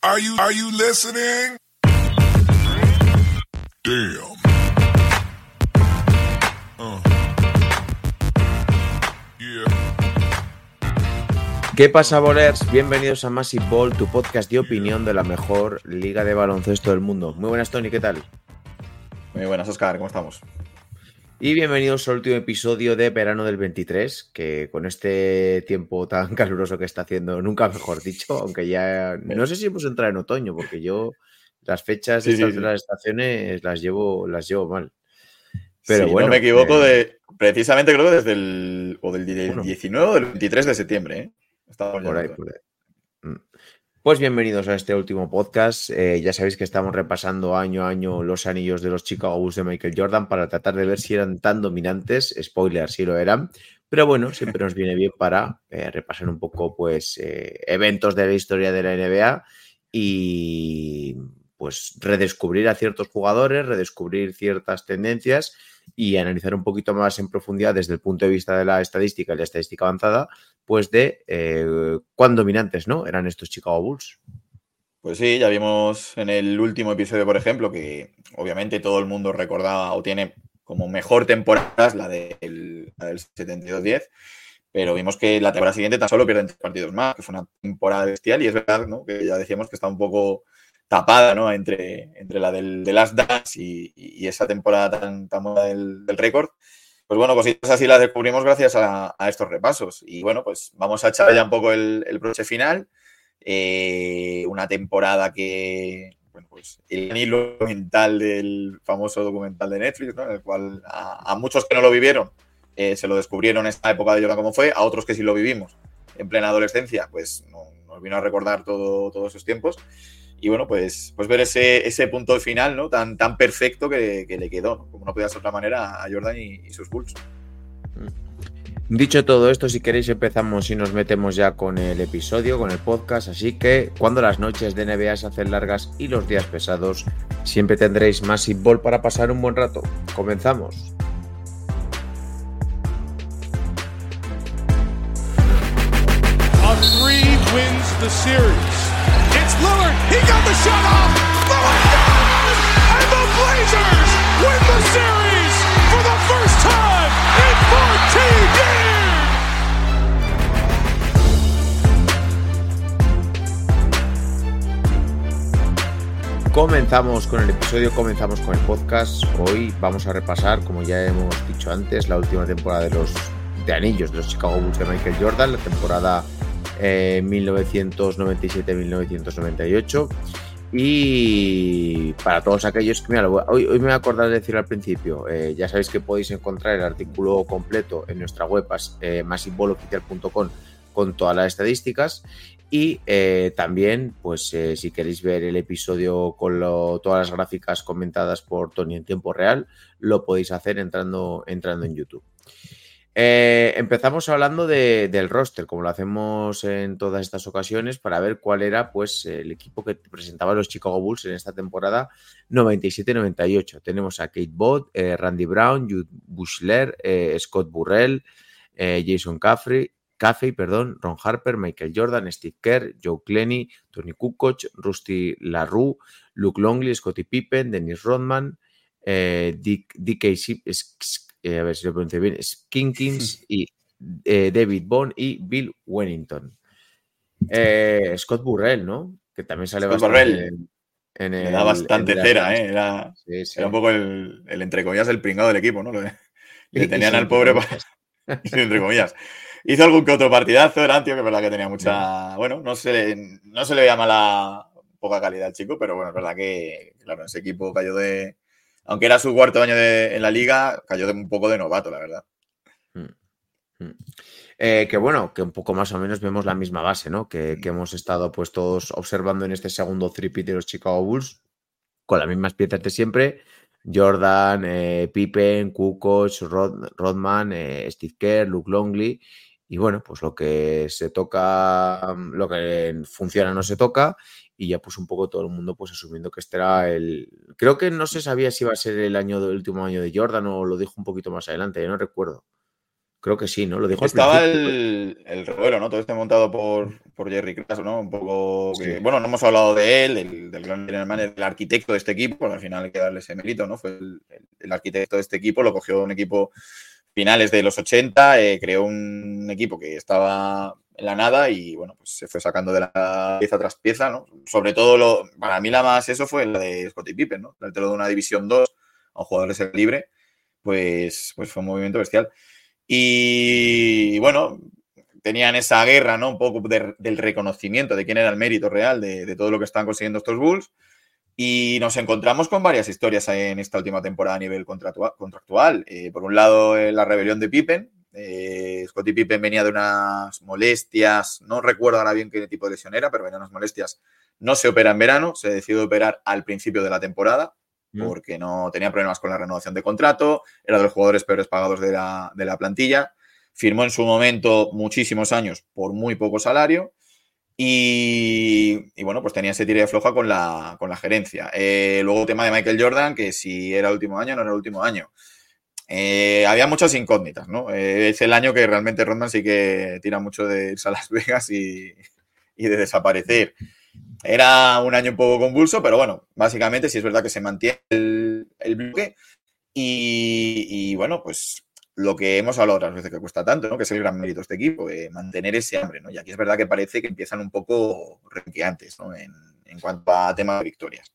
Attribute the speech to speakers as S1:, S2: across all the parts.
S1: Are you, are you listening? Damn. Uh. Yeah.
S2: ¿Qué pasa, bolers? Bienvenidos a Massive Ball, tu podcast de opinión de la mejor liga de baloncesto del mundo. Muy buenas, Tony, ¿qué tal?
S3: Muy buenas, Oscar, ¿cómo estamos?
S2: Y bienvenidos al último episodio de verano del 23, que con este tiempo tan caluroso que está haciendo, nunca mejor dicho, aunque ya no sé si hemos entrado en otoño, porque yo las fechas
S3: sí,
S2: estas
S3: sí.
S2: de las estaciones las llevo, las llevo mal. Pero bueno,
S3: no me equivoco,
S2: eh,
S3: de, precisamente creo que desde el, o del di-
S2: Bueno.
S3: 19 o del 23 de septiembre. ¿eh?
S2: Por ahí, por ahí. Pues bienvenidos a este último podcast. Eh, ya sabéis que estamos repasando año a año los anillos de los Chicago Bulls de Michael Jordan para tratar de ver si eran tan dominantes. Spoiler, si lo eran. Pero bueno, siempre nos viene bien para eh, repasar un poco pues eh, eventos de la historia de la NBA y pues redescubrir a ciertos jugadores, redescubrir ciertas tendencias y analizar un poquito más en profundidad desde el punto de vista de la estadística y la estadística avanzada pues de eh, cuán dominantes ¿no? eran estos Chicago Bulls.
S3: Pues sí, ya vimos en el último episodio, por ejemplo, que obviamente todo el mundo recordaba o tiene como mejor temporada la del, del 72-10, pero vimos que la temporada siguiente tan solo pierden tres partidos más, que fue una temporada bestial y es verdad ¿no? que ya decíamos que está un poco tapada ¿no? entre, entre la del, de Last Dance y, y esa temporada tan, tan buena del, del récord. Pues bueno, cositas así las descubrimos gracias a, estos repasos. Y bueno, pues vamos a echar ya un poco el, el broche final. Eh, una temporada que, bueno, pues el hilo mental del famoso documental de Netflix, ¿no? En el cual a, a muchos que no lo vivieron eh, se lo descubrieron en esta época de Jordan como fue, a otros que sí lo vivimos en plena adolescencia, pues no- nos vino a recordar todo, todos esos tiempos. Y bueno, pues, pues ver ese, ese punto final ¿no? tan, tan perfecto que, que le quedó, ¿no? como no podía ser de otra manera, a Jordan y, y sus Bulls.
S2: Dicho todo esto, si queréis empezamos y nos metemos ya con el episodio, con el podcast, así que cuando las noches de NBA se hacen largas y los días pesados, siempre tendréis Massive Ball para pasar un buen rato. Comenzamos.
S4: The series. It's Lillard. He got the shot off. Lillard does! And the Blazers win the series for the first time in 14 years!
S2: Comenzamos con el episodio, comenzamos con el podcast. Hoy vamos a repasar, como ya hemos dicho antes, la última temporada de los de anillos de los Chicago Bulls de Michael Jordan, la temporada eh, 1997-1998. Y para todos aquellos que, mira, hoy, me voy a acordar de decir al principio, eh, ya sabéis que podéis encontrar el artículo completo en nuestra web, eh, con todas las estadísticas. Y eh, también, pues eh, si queréis ver el episodio con todas las gráficas comentadas por Tony en tiempo real, lo podéis hacer entrando, entrando en YouTube. Eh, empezamos hablando de- del roster, como lo hacemos en todas estas ocasiones, para ver cuál era pues, el equipo que presentaba los Chicago Bulls en esta temporada 97-98. Tenemos a Kate Bott, eh, Randy Brown, Jude Bushler, eh, Scott Burrell, Jason Caffrey, Caffey, perdón, Ron Harper, Michael Jordan, Steve Kerr, Joe Clenny, Tony Kukoc, Rusty LaRue, Luke Longley, Scottie Pippen, Dennis Rodman, Dick, DK eh, a ver si lo pronuncio bien, Skinkins y eh, David Bond y Bill Wennington. Eh, Scott Burrell, ¿no? Que también sale
S3: Scott
S2: bastante
S3: Burrell.
S2: en,
S3: Le
S2: el-
S3: da bastante
S2: en
S3: cera, ¿eh? Era,
S2: Sí, sí.
S3: era un poco el, el, entre comillas, el pringado del equipo, ¿no? Le, tenían al pobre, entre comillas. Hizo algún que otro partidazo, era tío que es verdad que tenía mucha. Bueno, no se, no se le veía mala poca calidad al chico, pero bueno, es verdad que, claro, ese equipo cayó de. Aunque era su cuarto año de- en la liga, cayó de un poco de novato, la verdad.
S2: Eh, que bueno, que un poco más o menos vemos la misma base, ¿no? Que, que hemos estado pues todos observando en este segundo tripit de los Chicago Bulls, con las mismas piezas de siempre. Jordan, eh, Pippen, Kukoc, Rod- Rodman, eh, Steve Kerr, Luke Longley. Y bueno, pues lo que se toca, lo que funciona no se toca. Y ya pues un poco todo el mundo pues asumiendo que este era el... Creo que no se sabía si iba a ser el año último año de Jordan o lo dijo un poquito más adelante, yo no recuerdo. Creo que sí, ¿no? Lo dijo
S3: Estaba el, el revuelo, ¿no? Todo este montado por, por Jerry Kraus, ¿no? Un poco. que- bueno, no hemos hablado de él, el- del gran manager, el arquitecto de este equipo, al final hay que darle ese mérito, ¿no? Fue el, el- el arquitecto de este equipo, lo cogió un equipo finales de los 80, eh, creó un equipo que estaba en la nada y, bueno, pues se fue sacando de la pieza tras pieza, ¿no? Sobre todo, lo, para mí la más eso fue la de Scottie Pippen, ¿no? De una división 2 a un jugador de ser libre, pues, pues fue un movimiento bestial. Y bueno, tenían esa guerra, ¿no? Un poco de- del reconocimiento de quién era el mérito real de, todo lo que estaban consiguiendo estos Bulls. Y nos encontramos con varias historias en esta última temporada a nivel contractual. Eh, por un lado, la rebelión de Pippen. Eh, Scottie Pippen venía de unas molestias, no recuerdo ahora bien qué tipo de lesión era, pero venía de unas molestias. No se opera en verano, se decidió operar al principio de la temporada
S2: Mm.
S3: porque no tenía problemas con la renovación de contrato, era de los jugadores peores pagados de la, de la plantilla, firmó en su momento muchísimos años por muy poco salario y, y, bueno, pues tenía ese tire de floja con la, con la gerencia. Eh, luego tema de Michael Jordan, que si era el último año, no era el último año. Eh, había muchas incógnitas, ¿no? Eh, es el año que realmente Rodman sí que tira mucho de irse a Las Vegas y, de desaparecer. Era un año un poco convulso, pero bueno, básicamente sí es verdad que se mantiene el, bloque y, bueno, pues lo que hemos hablado otras veces que cuesta tanto, ¿no? Que es el gran mérito de este equipo, de mantener ese hambre, ¿no? Y aquí es verdad que parece que empiezan un poco renqueantes, ¿no? En, cuanto a tema de victorias.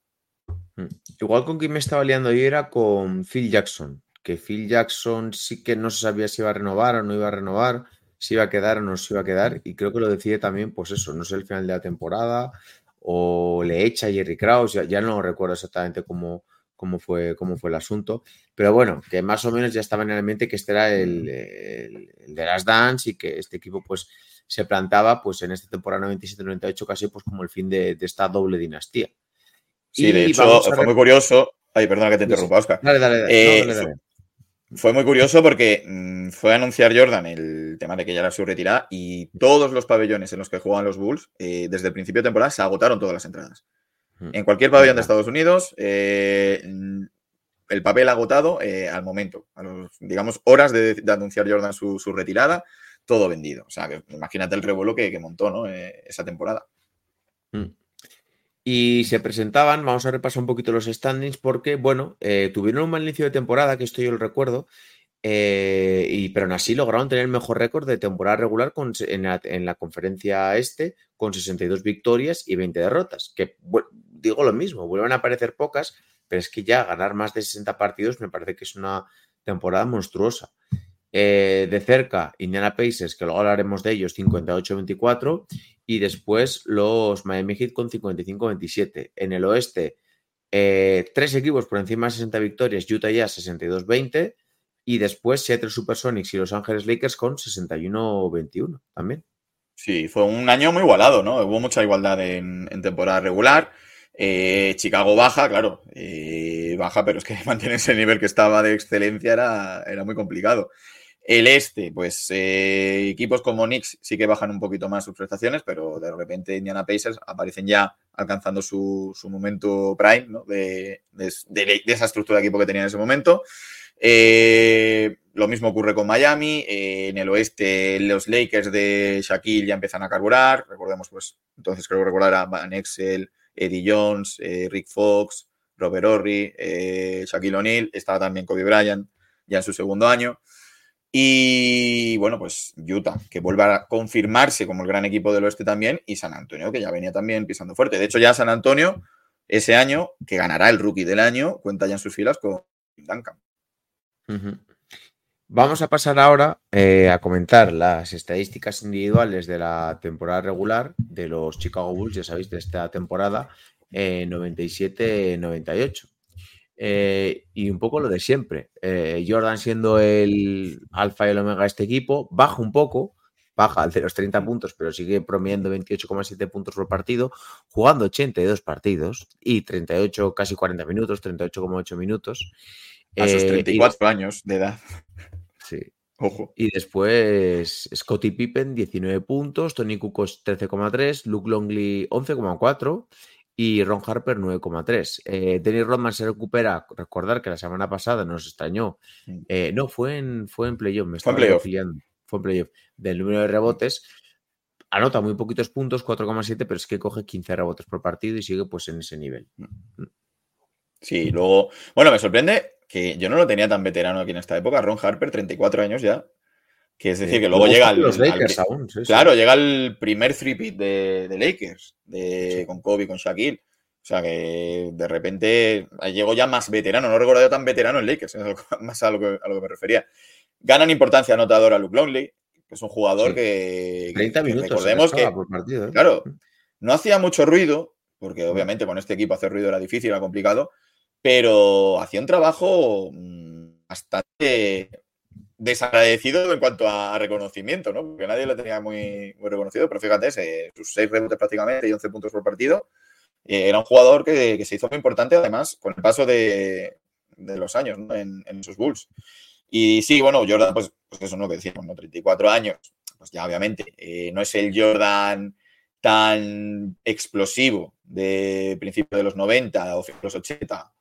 S2: Mm. Igual con quien me estaba liando yo era con Phil Jackson, que Phil Jackson sí que no se sabía si iba a renovar o no iba a renovar, si iba a quedar o no se iba a quedar, y creo que lo decide también, pues eso, no sé el final de la temporada, o le echa Jerry Krause, ya, ya no recuerdo exactamente cómo, cómo, fue, cómo fue el asunto, pero bueno, que más o menos ya estaba en el mente que este era el, el, el de las Dance y que este equipo pues se plantaba pues en esta temporada 97-98 casi pues como el fin de, de esta doble dinastía.
S3: Sí, de hecho, fue muy curioso. Ay, perdona que te interrumpa, Oscar.
S2: Dale, dale, dale.
S3: Eh,
S2: no, dale, dale.
S3: Fue muy curioso porque mmm, fue a anunciar Jordan el tema de que ya era su retirada y todos los pabellones en los que juegan los Bulls, eh, desde el principio de temporada, se agotaron todas las entradas.
S2: Hmm.
S3: En cualquier pabellón de Estados Unidos, eh, el papel agotado eh, al momento, a los, digamos, horas de, de anunciar Jordan su, su, retirada, todo vendido. O sea, que imagínate el revuelo que, que montó ¿no? Esa temporada.
S2: Y se presentaban, vamos a repasar un poquito los standings, porque, bueno, eh, tuvieron un mal inicio de temporada, que esto yo lo recuerdo, eh, y, pero aún así lograron tener el mejor récord de temporada regular en, la, en, la, conferencia este, con 62 victorias y 20 derrotas. Que digo lo mismo, vuelven a aparecer pocas, pero es que ya ganar más de 60 partidos me parece que es una temporada monstruosa. Eh, de cerca, Indiana Pacers, que luego hablaremos de ellos, 58-24, y después los Miami Heat con 55-27. En el oeste, eh, tres equipos por encima de 60 victorias, Utah Jazz 62-20, y después Seattle Supersonics y Los Ángeles Lakers con 61-21 también.
S3: Sí, fue un año muy igualado, ¿no? Hubo mucha igualdad en, temporada regular. Eh, Chicago baja, claro, eh, baja, pero es que mantener ese nivel que estaba de excelencia era, era muy complicado. El este, pues eh, equipos como Knicks sí que bajan un poquito más sus prestaciones, pero de repente Indiana Pacers aparecen ya alcanzando su, su momento prime ¿no? de, de, esa estructura de equipo que tenía en ese momento. Eh, lo mismo ocurre con Miami. Eh, en el oeste, los Lakers de Shaquille ya empiezan a carburar. Recordemos, pues, entonces creo recordar a Van Exel, Eddie Jones, Rick Fox, Robert Horry, Shaquille O'Neal. Estaba también Kobe Bryant ya en su segundo año. Y bueno, pues Utah, que vuelve a confirmarse como el gran equipo del oeste también, y San Antonio, que ya venía también pisando fuerte. De hecho, ya San Antonio, ese año, que ganará el rookie del año, cuenta ya en sus filas con Duncan.
S2: Vamos a pasar ahora eh, a comentar las estadísticas individuales de la temporada regular de los Chicago Bulls, ya sabéis, de esta temporada eh, 97-98. Eh, y un poco lo de siempre. Eh, Jordan siendo el alfa y el omega de este equipo, baja un poco, baja de los 30 puntos, pero sigue promediando 28,7 puntos por partido, jugando 82 partidos y 38, casi 40 minutos, 38,8 minutos.
S3: A sus 34 eh, y... años de edad.
S2: Sí.
S3: Ojo.
S2: Y después Scottie Pippen, 19 puntos, Tony Kukoc 13,3, Luke Longley 11,4 y Ron Harper 9,3. Eh, Dennis Rodman se recupera, recordar que la semana pasada nos extrañó,
S3: Mm.
S2: eh, no, fue en, fue en playoff, me estaba
S3: playoff.
S2: liando. fue en playoff, del número de rebotes, anota muy poquitos puntos, 4,7, pero es que coge 15 rebotes por partido y sigue pues en ese nivel.
S3: Sí, luego, bueno, me sorprende que yo no lo tenía tan veterano aquí en esta época, Ron Harper, 34 años ya, que es decir, que luego llega al,
S2: los
S3: al-
S2: Lakers aún, sí, sí.
S3: Claro, llega el primer three-peat de, de Lakers, de,
S2: Sí.
S3: con Kobe, con Shaquille. O sea que de repente llegó ya más veterano, no recuerdo tan veterano en Lakers, es más a lo, que, a lo que me refería. Ganan importancia anotadora Luke Longley, que es un jugador que,
S2: 30
S3: que
S2: minutos.
S3: recordemos que
S2: por partido. ¿eh?
S3: Claro, no hacía mucho ruido, porque obviamente con este equipo hacer ruido era difícil, era complicado, pero hacía un trabajo mm, bastante desagradecido en cuanto a reconocimiento, ¿no? Porque nadie lo tenía muy, muy reconocido, pero fíjate, se- sus seis rebotes prácticamente y 11 puntos por partido. eh, era un jugador que, que se hizo muy importante, además, con el paso de, de los años ¿no? en, en sus Bulls. Y sí, bueno, Jordan, pues, pues eso es lo que decíamos, ¿no? 34 años, pues ya obviamente eh, no es el Jordan tan explosivo de principios de los 90 o los 80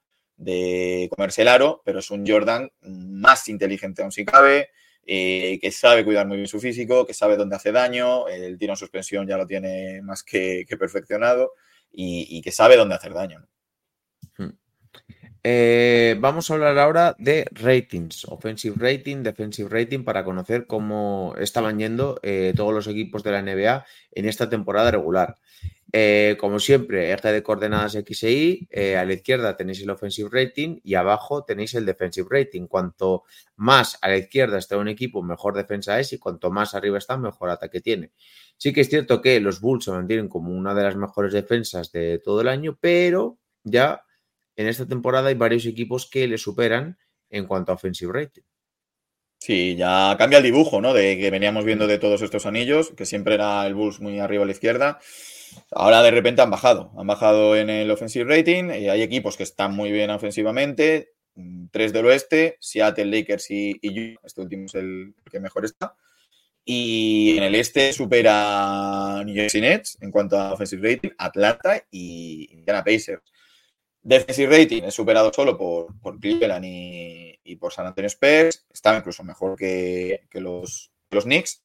S3: de comerse el aro, pero es un Jordan más inteligente aún si cabe, eh, que sabe cuidar muy bien su físico, que sabe dónde hace daño, el tiro en suspensión ya lo tiene más que, que perfeccionado y, y que sabe dónde hacer daño.
S2: Eh, vamos a hablar ahora de ratings, offensive rating, defensive rating, para conocer cómo estaban yendo eh, todos los equipos de la NBA en esta temporada regular. Eh, como siempre, eje de coordenadas X e Y, a la izquierda tenéis el offensive rating y abajo tenéis el defensive rating. Cuanto más a la izquierda está un equipo, mejor defensa es y cuanto más arriba está, mejor ataque tiene. Sí que es cierto que los Bulls se mantienen como una de las mejores defensas de todo el año, pero ya en esta temporada hay varios equipos que le superan en cuanto a offensive rating.
S3: Sí, ya cambia el dibujo, ¿no? De que veníamos viendo de todos estos anillos, que siempre era el Bulls muy arriba a la izquierda. Ahora de repente han bajado, han bajado en el offensive rating. y hay equipos que están muy bien ofensivamente, mm, tres del oeste, Seattle, Lakers y, y. Este último es el que mejor está. Y en el este supera New Jersey Nets en cuanto a offensive rating, Atlanta y Indiana Pacers. Defensive rating es superado solo por, por Cleveland y, por San Antonio Spurs. Está incluso mejor que, que los, los Knicks.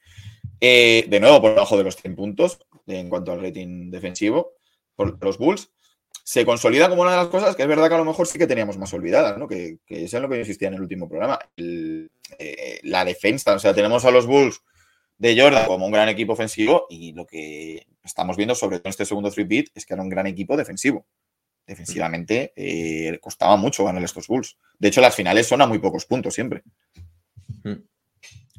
S3: Eh, de nuevo, por debajo de los 100 puntos en cuanto al rating defensivo por los Bulls. Se consolida como una de las cosas que es verdad que a lo mejor sí que teníamos más olvidadas, ¿no? Que, que es en lo que yo insistía en el último programa. Eh, la defensa. O sea, tenemos a los Bulls de Jordan como un gran equipo ofensivo y lo que estamos viendo, sobre todo en este segundo three beat, es que era un gran equipo defensivo defensivamente eh, costaba mucho ganar estos Bulls. De hecho, las finales son a muy pocos puntos siempre.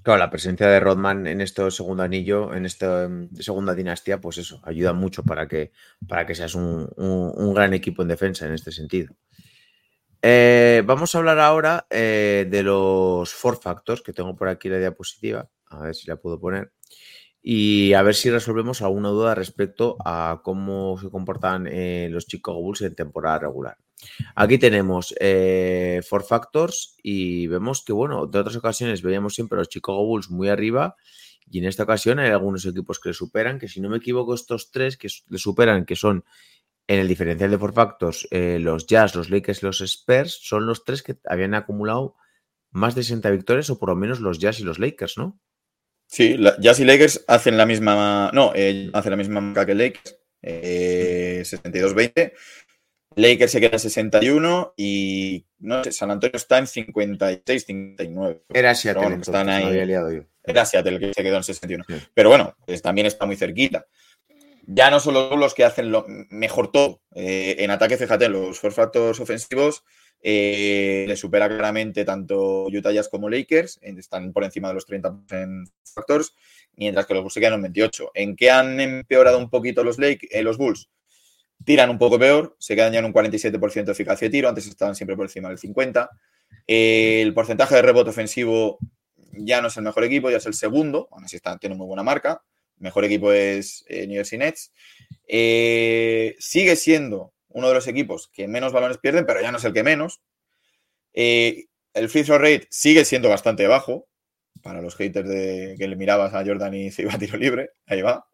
S2: Claro, la presencia de Rodman en este segundo anillo, en esta um, segunda dinastía, pues eso, ayuda mucho para que, para que seas un, un- un gran equipo en defensa en este sentido. Eh, vamos a hablar ahora eh, de los four factors, que tengo por aquí la diapositiva, a ver si la puedo poner, y a ver si resolvemos alguna duda respecto a cómo se comportan eh, los Chicago Bulls en temporada regular. Aquí tenemos eh, four factors y vemos que, bueno, de otras ocasiones veíamos siempre a los Chicago Bulls muy arriba y en esta ocasión hay algunos equipos que le superan, que si no me equivoco estos tres que le superan, que son en el diferencial de four factors, eh, los Jazz, los Lakers y los Spurs, son los tres que habían acumulado más de 60 victorias o por lo menos los Jazz y los Lakers, ¿no?
S3: Sí, la- Jazz y Lakers hacen la misma, no, eh, hacen la misma marca que Lakers, eh, 62-20. Lakers se queda en 61 y no sé, San Antonio está en 56-59.
S2: Era Seattle,
S3: bueno,
S2: entonces,
S3: están ahí.
S2: había liado yo.
S3: Era Seattle que se quedó en 61.
S2: Sí.
S3: Pero bueno, pues también está muy cerquita. Ya no solo los que hacen lo mejor todo. eh, en ataque, fíjate, los four factors ofensivos eh, le supera claramente tanto Utah Jazz como Lakers. Están por encima de los 30 en factors, mientras que los Bulls se quedan en 28. ¿En qué han empeorado un poquito los, Lake, eh, los Bulls? Tiran un poco peor, se quedan ya en un 47% de eficacia de tiro, antes estaban siempre por encima del 50%. Eh, el porcentaje de rebote ofensivo ya no es el mejor equipo, ya es el segundo, aún así está, tiene muy buena marca. Mejor equipo es New Jersey Nets. Sigue siendo uno de los equipos que menos balones pierden, pero ya no es el que menos. Eh, el free throw rate sigue siendo bastante bajo para los haters de que le mirabas a Jordan y se iba a tiro libre. Ahí va.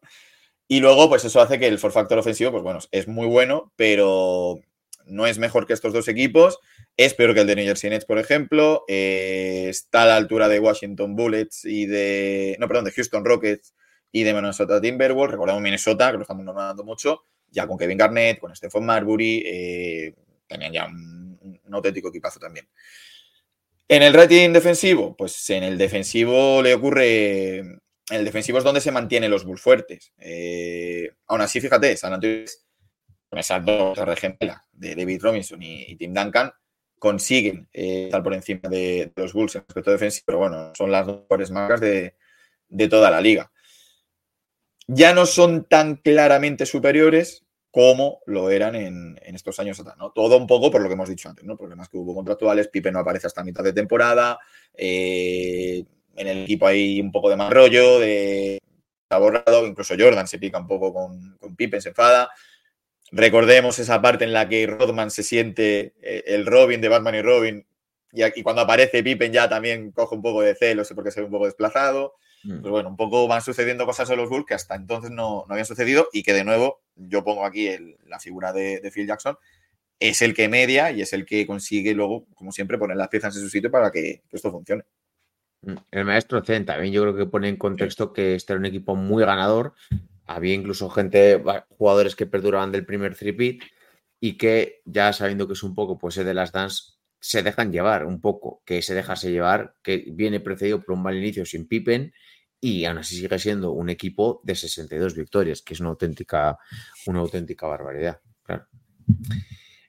S3: Y luego, pues eso hace que el for factor ofensivo, pues bueno, es muy bueno, pero no es mejor que estos dos equipos. Es peor que el de New Jersey Nets, por ejemplo. eh, está a la altura de Washington Bullets y de. No, perdón, de Houston Rockets y de Minnesota Timberwolves. Recordemos Minnesota, que lo estamos nombrando mucho, ya con Kevin Garnett, con Stephen Marbury. eh, tenían ya un, auténtico equipazo también. En el rating defensivo, pues en el defensivo le ocurre. En el defensivo es donde se mantienen los Bulls fuertes. Eh, aún así, fíjate, San Antonio con esas dos torres gemelas de David Robinson y, Tim Duncan consiguen eh, estar por encima de, los Bulls en aspecto defensivo, pero bueno, son las mejores marcas de, de toda la liga. Ya no son tan claramente superiores como lo eran en, estos años atrás, ¿no? Todo un poco por lo que hemos dicho antes, ¿no? Problemas que hubo contractuales, Pipe no aparece hasta mitad de temporada, eh, en el equipo hay un poco de más rollo, de está borrado, incluso Jordan se pica un poco con, con Pippen, se enfada. Recordemos esa parte en la que Rodman se siente eh, el Robin de Batman y Robin, y, cuando aparece Pippen ya también coge un poco de celos porque se ve un poco desplazado.
S2: Mm.
S3: Pues bueno, un poco van sucediendo cosas en los Bulls que hasta entonces no, no habían sucedido y que de nuevo yo pongo aquí el- la figura de, de Phil Jackson, es el que media y es el que consigue luego, como siempre, poner las piezas en su sitio para que, que esto funcione.
S2: Mm, El maestro Zen también yo creo que pone en contexto que este era un equipo muy ganador. Había incluso gente, jugadores que perduraban del primer three y que ya sabiendo que es un poco pues de las dance se dejan llevar un poco, que se dejarse llevar, que viene precedido por un mal inicio sin Pippen y aún así sigue siendo un equipo de 62 victorias, que es una auténtica, una auténtica barbaridad. Claro.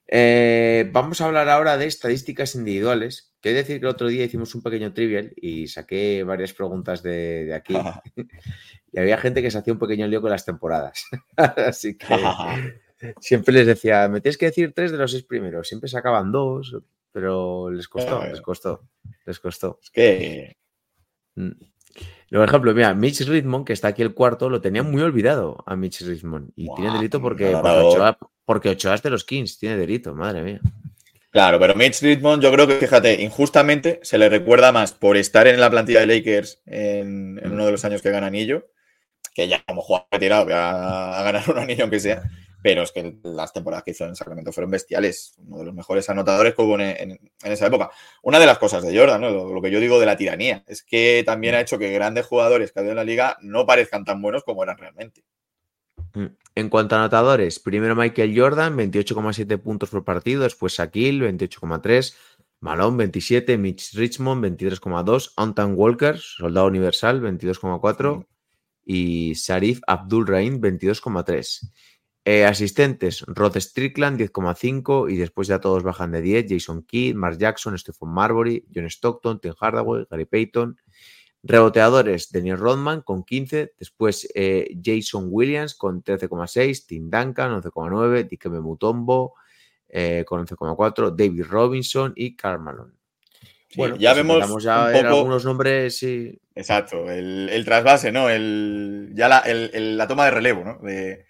S2: Eh, vamos a hablar ahora de estadísticas individuales. Quiero decir que el otro día hicimos un pequeño trivial y saqué varias preguntas de, de aquí. y había gente que se hacía un pequeño lío con las temporadas. Así que siempre les decía, me tienes que decir tres de los seis primeros. Siempre sacaban dos, pero les costó, les costó, les costó.
S3: Es que
S2: Mm. Por ejemplo, mira, Mitch Richmond, que está aquí el cuarto, lo tenía muy olvidado a Mitch Richmond. Y tiene delito porque,
S3: claro.
S2: porque, Ochoa, porque Ochoa es de los Kings, tiene delito, madre mía.
S3: Claro, pero Mitch Richmond, yo creo que, fíjate, injustamente se le recuerda más por estar en la plantilla de Lakers en, en uno de los años que gana anillo, que ya como jugador retirado a, a ganar un anillo aunque sea, pero es que las temporadas que hizo en Sacramento fueron bestiales, uno de los mejores anotadores que hubo en, en- en esa época. Una de las cosas de Jordan, ¿no? lo, lo que yo digo de la tiranía, es que también ha hecho que grandes jugadores que ha habido en la liga no parezcan tan buenos como eran realmente.
S2: Mm. En cuanto a anotadores, primero Michael Jordan, 28,7 puntos por partido, después Shaquille, 28,3, Malone, 27, Mitch Richmond, 23,2, Anton Walker, soldado universal, 22,4 y Sharif Abdul Rahim, 22,3. Eh, asistentes, Rod Strickland, 10,5 y después ya todos bajan de 10, Jason Kidd, Mark Jackson, Stephen Marbury, John Stockton, Tim Hardaway, Gary Payton. Reboteadores, Daniel Rodman con 15, después eh, Jason Williams con 13,6, Tim Duncan 11,9, Dikembe Mutombo eh, con 11,4, David Robinson y Karl Malone.
S3: Sí, ya
S2: pues
S3: vemos
S2: ya
S3: un poco-
S2: algunos nombres y
S3: Exacto, el, el trasvase, ¿no? El, ya la, el- la toma de relevo, ¿no? De,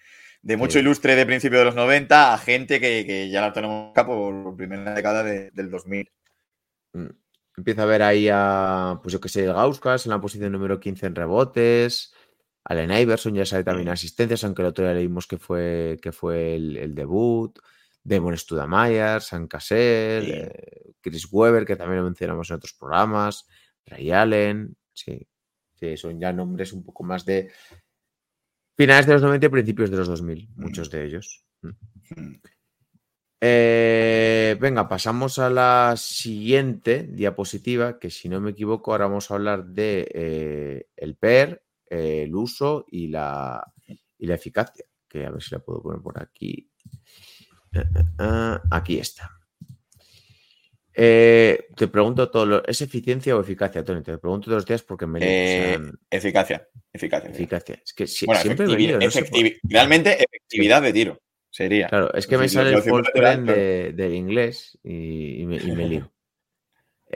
S3: de mucho
S2: Sí.
S3: ilustre de principio de los 90 a gente que, que ya la tenemos acá por primera década de- del 2000.
S2: mm, empieza a ver ahí a, pues yo que sé, Gauskas en la posición número 15 en rebotes, Allen Iverson ya sabe también
S3: Sí.
S2: asistencias, aunque el otro día leímos que fue, que fue el, el debut, Demon Studamayer, San Cassell,
S3: Sí.
S2: eh, Chris Weber, que también lo mencionamos en otros programas, Ray Allen, sí, sí, son ya nombres un poco más de finales de los 90 y principios de los 2000, muchos de ellos. Mm.
S3: Mm.
S2: Eh, venga, pasamos a la siguiente diapositiva, que si no me equivoco, ahora vamos a hablar de eh, el PER, eh, el uso y la, y la eficacia. Que a ver si la puedo poner por aquí. Aquí está. Eh, te pregunto todo lo, ¿es eficiencia o eficacia, Tony? Te pregunto todos los días porque me lío, o sea,
S3: Eh, eficacia, eficacia.
S2: eficacia. Es que si-
S3: Bueno,
S2: siempre
S3: efectivi-
S2: no sé por-
S3: efectivi- realmente efectividad de tiro sería.
S2: Claro, es que me sale el friend
S3: claro.
S2: de- del inglés y, y me, y me lío.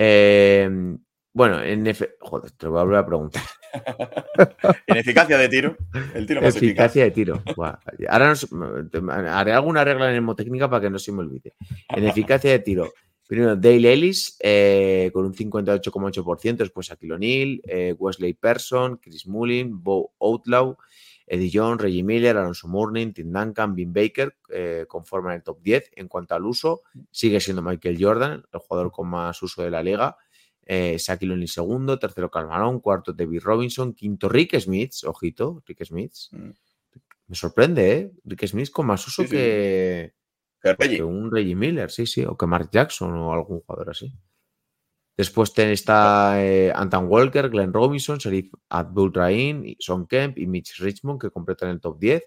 S2: Eh, bueno, en efe- Joder, te voy a volver a preguntar.
S3: En eficacia de tiro, el tiro más eficaz.
S2: Eficacia de tiro. Ahora nos- haré alguna regla mnemotécnica para que no se me olvide. En eficacia de tiro. Primero, Dale Ellis eh, con un 58,8%, después Aquil O'Neal, eh, Wesley Person, Chris Mullin, Bo Outlaw, Eddie Jones, Reggie Miller, Alonso Mourning, Tim Duncan, Vin Baker eh, conforman el top 10. En cuanto al uso, sigue siendo Michael Jordan, el jugador con más uso de la liga. Eh, Shaquille O'Neal segundo, tercero Karl Malone, cuarto David Robinson, quinto Rick Smith, ojito, Rick Smith.
S3: Mm.
S2: Me sorprende, ¿eh? Rick Smith con más uso
S3: Sí, sí.
S2: Que,
S3: Reggie.
S2: un Reggie Miller, sí, sí, o que Mark Jackson o algún jugador así. Después está eh, Anton Walker, Glenn Robinson, Sharif Abdul Rahim, Son Kemp y Mitch Richmond que completan el top 10.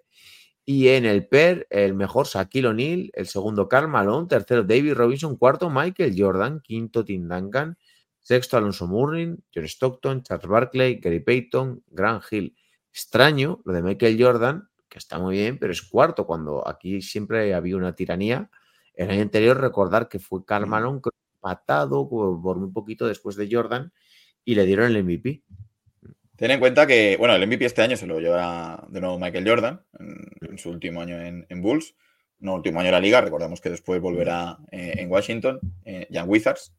S2: Y en el PER, el mejor Shaquille O'Neal, el segundo Karl Malone, tercero David Robinson, cuarto Michael Jordan, quinto Tim Duncan, sexto Alonso Mourning, John Stockton, Charles Barkley, Gary Payton, Grant Hill. Extraño lo de Michael Jordan, que está muy bien, pero es cuarto cuando aquí siempre había una tiranía. El año anterior recordar que fue Karl. Malone que empatado por muy poquito después de Jordan y le dieron el MVP.
S3: Ten en cuenta que, bueno, el MVP este año se lo lleva de nuevo Michael Jordan en, en su último año en, en Bulls. No último año en la liga, recordemos que después volverá eh, en Washington, eh, Young Wizards.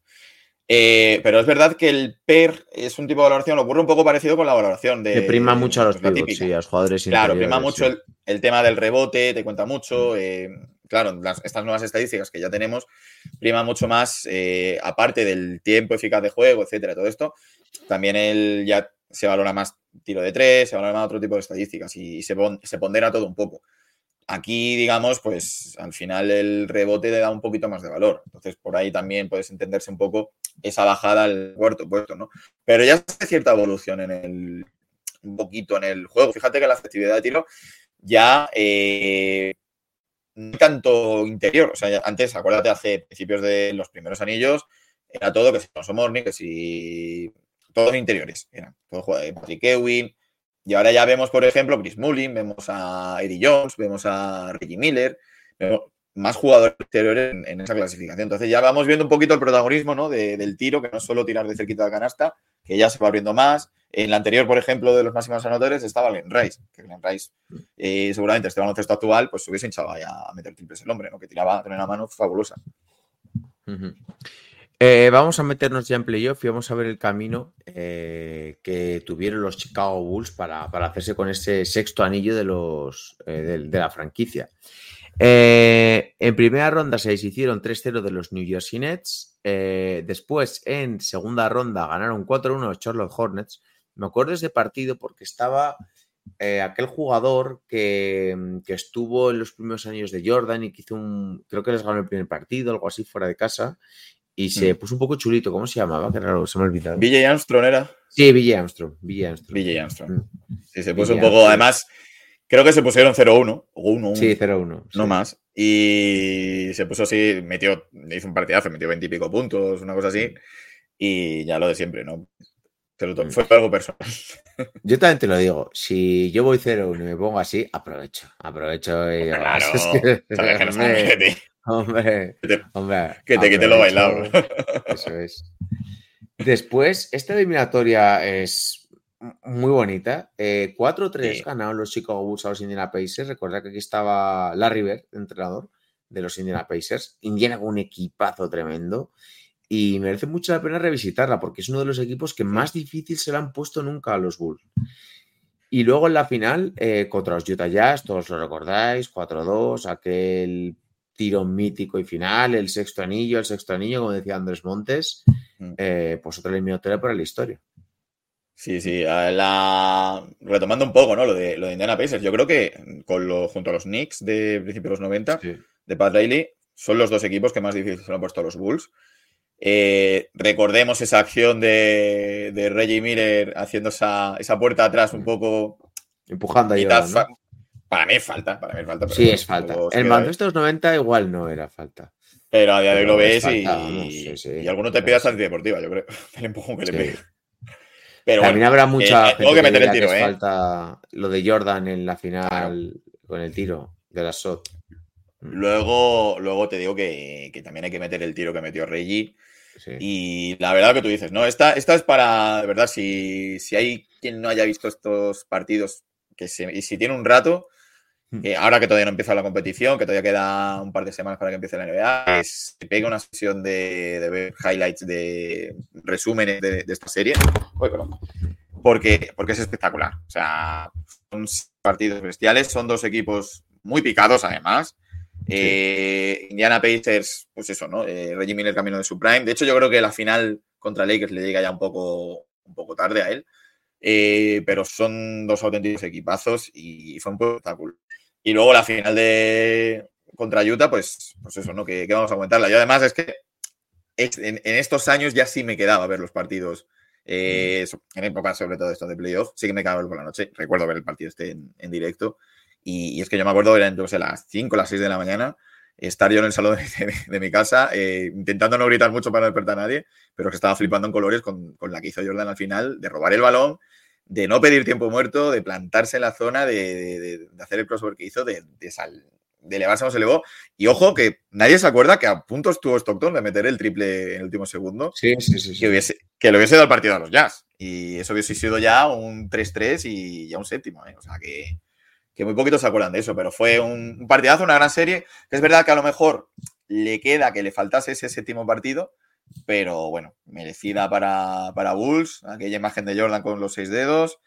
S3: Eh, pero es verdad que el PER es un tipo de valoración, ocurre un poco parecido con la valoración de.
S2: Que prima mucho a los pivots, sí, a los jugadores
S3: Claro, prima mucho
S2: sí.
S3: el, el tema del rebote, te cuenta mucho. eh, claro, las- estas nuevas estadísticas que ya tenemos, prima mucho más, eh, aparte del tiempo eficaz de juego, etcétera, todo esto. También el, ya se valora más tiro de tres, se valora más otro tipo de estadísticas y, se, pon- se pondera todo un poco. Aquí, digamos, pues al final el rebote le da un poquito más de valor. Entonces, por ahí también puedes entenderse un poco esa bajada al cuarto puesto, ¿no? Pero ya hace cierta evolución en el, un poquito en el juego. Fíjate que la efectividad de tiro ya eh, no tanto interior. O sea, antes, acuérdate, hace principios de los primeros anillos, era todo que si Alonso Morning, que si todos interiores. Eran todo jugador de Patrick Ewing. Y ahora ya vemos, por ejemplo, Chris Mullin, vemos a Eddie Jones, vemos a Reggie Miller, más jugadores exteriores en, esa clasificación. Entonces ya vamos viendo un poquito el protagonismo ¿no? de- del tiro, que no es solo tirar de cerquita de canasta, que ya se va abriendo más. En la anterior, por ejemplo, de los máximos anotadores estaba Glenn Rice, que Glenn Rice eh, seguramente este baloncesto actual pues se hubiese hinchado ahí a meter triples el hombre, ¿no? que tiraba, tenía una mano fabulosa.
S2: Eh, vamos a meternos ya en playoff y vamos a ver el camino eh, que tuvieron los Chicago Bulls para, para hacerse con ese sexto anillo de, los, de la franquicia. Eh, en primera ronda se deshicieron 3-0 de los New Jersey Nets. Eh, después, en segunda ronda, ganaron 4-1 los Charlotte Hornets. Me acuerdo de ese partido porque estaba eh, aquel jugador que, que estuvo en los primeros años de Jordan y que hizo un. Creo que les ganó el primer partido, algo así, fuera de casa. Y se
S3: Mm.
S2: puso un poco chulito. ¿Cómo se llamaba? Que raro, se me ha olvidado.
S3: BJ Armstrong era.
S2: Sí, Ville Armstrong. Ville Armstrong.
S3: BJ Armstrong.
S2: Mm.
S3: Sí, se puso un
S2: BJ
S3: poco,
S2: Armstrong.
S3: además, creo que se pusieron 0-1 o 1-1.
S2: Sí, 0-1.
S3: No
S2: sí.
S3: más. Y se puso así, metió, hizo un partidazo, metió 20 y pico puntos, una cosa así. Y ya lo de siempre, ¿no?
S2: Mm.
S3: Fue algo personal.
S2: Yo también te lo digo. Si yo voy 0-1 y me pongo así, aprovecho. Aprovecho y
S3: Claro,
S2: "Es que-
S3: sabes que no
S2: hombre, hombre,
S3: que te-
S2: hombre,
S3: que te quite lo
S2: aprovecho".
S3: bailado.
S2: Eso es. Después, esta eliminatoria es muy bonita. Eh, 4-3
S3: Sí.
S2: ganaron los Chicago Bulls a los Indiana Pacers. Recordad que aquí estaba Larry Bird, entrenador de los Indiana Pacers. Indiana con un equipazo tremendo. Y merece mucho la pena revisitarla porque es uno de los equipos que más difícil se le han puesto nunca a los Bulls. Y luego en la final, eh, contra los Utah Jazz, todos lo recordáis, 4-2, aquel tiro mítico y final, el sexto anillo, el sexto anillo, como decía Andrés Montes,
S3: Mm.
S2: eh, pues otra eliminatoria para la historia.
S3: Sí, sí. la- Retomando un poco, ¿no? Lo de, lo de Indiana Pacers. Yo creo que con lo, junto a los Knicks de principios de los 90, de Pat Riley, son los dos equipos que más difíciles se lo han puesto a los Bulls. Eh, recordemos esa acción de, de Reggie Miller haciendo esa, esa puerta atrás un poco.
S2: Empujando a
S3: fa-
S2: ¿no?
S3: Para mí es falta, para mí es falta.
S2: Sí, es falta. de los 90 igual no era falta.
S3: Pero a día de hoy lo
S2: es
S3: ves y,
S2: vamos, sí, sí.
S3: y alguno te hasta antideportiva, yo creo. El empujón que le pega. Pero
S2: También
S3: bueno,
S2: habrá mucha
S3: eh, tengo
S2: gente
S3: que meter el tiro, ¿eh?
S2: falta lo de Jordan en la final con el tiro de la SOT.
S3: luego, luego te digo que, que también hay que meter el tiro que metió Reggie.
S2: Sí.
S3: Y la verdad que tú dices, no, esta, esta es para, de verdad, si, si hay quien no haya visto estos partidos que se- y si tiene un rato, Que ahora que todavía no empieza la competición, que todavía queda un par de semanas para que empiece la NBA, que se pegue una sesión de, de ver highlights de resúmenes de, de esta serie. Porque, porque es espectacular. O sea, son partidos bestiales, son dos equipos muy picados además. Eh, Indiana Pacers, pues eso, ¿no? Eh, Reggie Miller camino de su prime. De hecho, yo creo que la final contra Lakers le llega ya un poco, un poco tarde a él. Eh, pero son dos auténticos equipazos y fue un espectáculo. Y luego la final de contra Utah, pues, pues eso, ¿no? Que, vamos a comentarla. Yo además es que en, estos años ya sí me quedaba a ver los partidos. Eh, en época, sobre todo esto de playoff, sí que me quedaba ver por la noche. Recuerdo ver el partido este en, directo. Y, es que yo me acuerdo, era entonces a las 5 o las 6 de la mañana, estar yo en el salón de, mi casa, eh, intentando no gritar mucho para no despertar a nadie, pero que estaba flipando en colores con, con, la que hizo Jordan al final, de robar el balón, de no pedir tiempo muerto, de plantarse en la zona, de, hacer el crossover que hizo, de, sal, de elevarse como se elevó. Y ojo, que nadie se acuerda que a punto estuvo Stockton de meter el triple en el último segundo.
S2: Sí, sí, sí.
S3: Que, hubiese, que le hubiese dado el partido a los Jazz. Y eso hubiese sido ya un 3-3 y ya un séptimo. ¿eh? O sea que, que, muy poquitos se acuerdan de eso, pero fue un, partidazo, una gran serie. Que es verdad que a lo mejor le queda que le faltase ese séptimo partido, pero bueno, merecida para, para Bulls, aquella imagen de Jordan con los seis dedos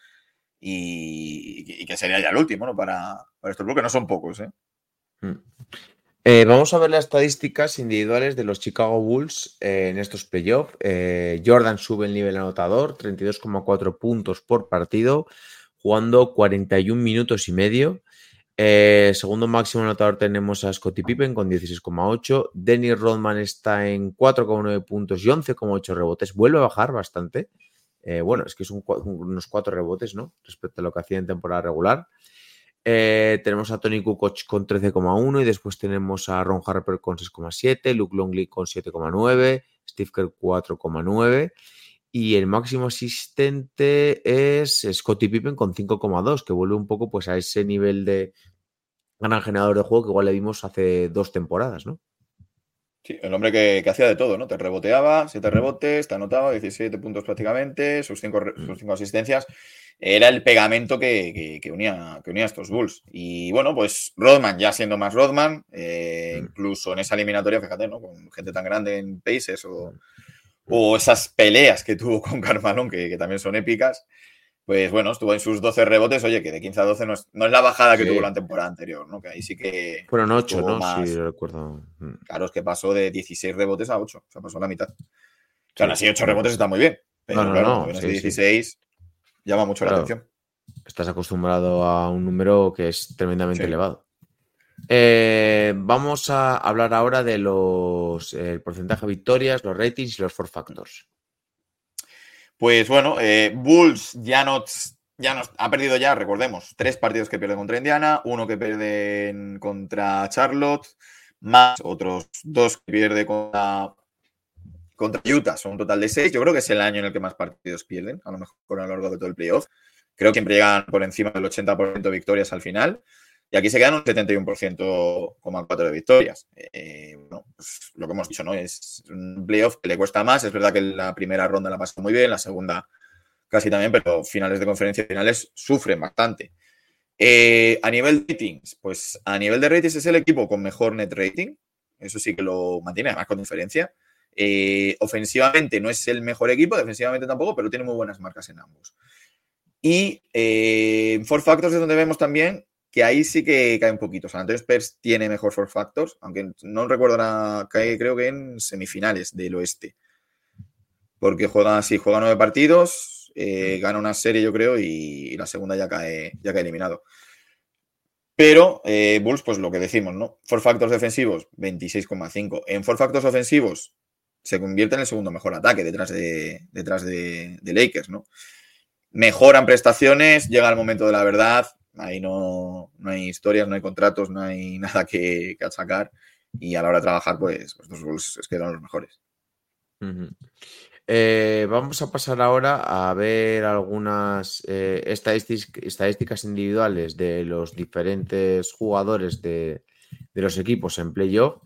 S3: y, que sería ya el último ¿no? para, para estos bloques, no son pocos. ¿eh?
S2: Mm. Eh, vamos a ver las estadísticas individuales de los Chicago Bulls eh, en estos playoffs. Jordan sube el nivel anotador, 32,4 puntos por partido, jugando 41 minutos y medio. Eh, segundo máximo anotador tenemos a Scottie Pippen con 16,8. Dennis Rodman está en 4,9 puntos y 11,8 rebotes. Vuelve a bajar bastante. Eh, bueno, es que son unos 4 rebotes, ¿no? Respecto a lo que hacía en temporada regular. Eh, tenemos a Tony Kukoc con 13,1 y después tenemos a Ron Harper con 6,7, Luke Longley con 7,9, Steve Kerr 4,9 y el máximo asistente es Scottie Pippen con 5,2, que vuelve un poco pues a ese nivel de gran generador de juego que igual le vimos hace dos temporadas, ¿no?
S3: Sí, el hombre que, hacía de todo, ¿no? Te reboteaba, 7 rebotes, te anotaba 17 puntos prácticamente, sus 5 mm. asistencias. Era el pegamento que, unía, que unía a estos Bulls. Y bueno, pues Rodman ya siendo más Rodman, eh, mm. incluso en esa eliminatoria, fíjate, ¿no? Con gente tan grande en Paces o, mm o esas peleas que tuvo con Carmalón, que, también son épicas, pues bueno, estuvo en sus 12 rebotes, oye, que de 15 a 12 no es, la bajada que tuvo la temporada anterior, ¿no? Que ahí sí que...
S2: Fueron 8, ¿no? sí, recuerdo.
S3: Mm. Claro, es que pasó de 16 rebotes a 8, o sea, pasó la mitad. O sea, así 8 rebotes está muy bien, pero no, no, claro, 16 llama mucho la atención.
S2: Estás acostumbrado a un número que es tremendamente elevado. Eh, vamos a hablar ahora de los el porcentaje de victorias, los ratings y los four factors.
S3: Pues bueno, eh, Bulls ya no, ya ha perdido ya, recordemos, tres partidos que pierde contra Indiana, uno que pierde contra Charlotte, más otros dos que pierde contra, contra Utah, son un total de seis. Yo creo que es el año en el que más partidos pierden, a lo mejor a lo largo de todo el playoff. Creo que siempre llegan por encima del 80% de victorias al final. Y aquí se quedan un 71,4 de victorias. Eh, bueno, pues lo que hemos dicho, ¿no? Es un playoff que le cuesta más. Es verdad que la primera ronda la pasa muy bien, la segunda casi también, pero finales de conferencia finales sufren bastante. Eh, a nivel de ratings, pues a nivel de ratings es el equipo con mejor net rating. Eso sí que lo mantiene, además con diferencia. Eh, ofensivamente no es el mejor equipo, defensivamente tampoco, pero tiene muy buenas marcas en ambos. Y en Four Factors es donde vemos también que ahí sí que cae un poquito. San Antonio Spurs tiene mejor for factors, aunque no recuerdo nada, cae creo que en semifinales del oeste. Porque juega así, juega nueve partidos, eh, gana una serie, yo creo, y, la segunda ya cae, ya cae eliminado. Pero eh, Bulls, pues lo que decimos, ¿no? For factors defensivos, 26,5. En for factors ofensivos, se convierte en el segundo mejor ataque detrás de, detrás de, de Lakers, ¿no? Mejoran prestaciones, llega el momento de la verdad, Ahí no, hay historias, no hay contratos, no hay nada que, achacar. Y a la hora de trabajar, pues, los Bulls es que eran los mejores.
S2: Eh, vamos a pasar ahora a ver algunas eh, estadísticas, individuales de los diferentes jugadores de, de los equipos en playoff.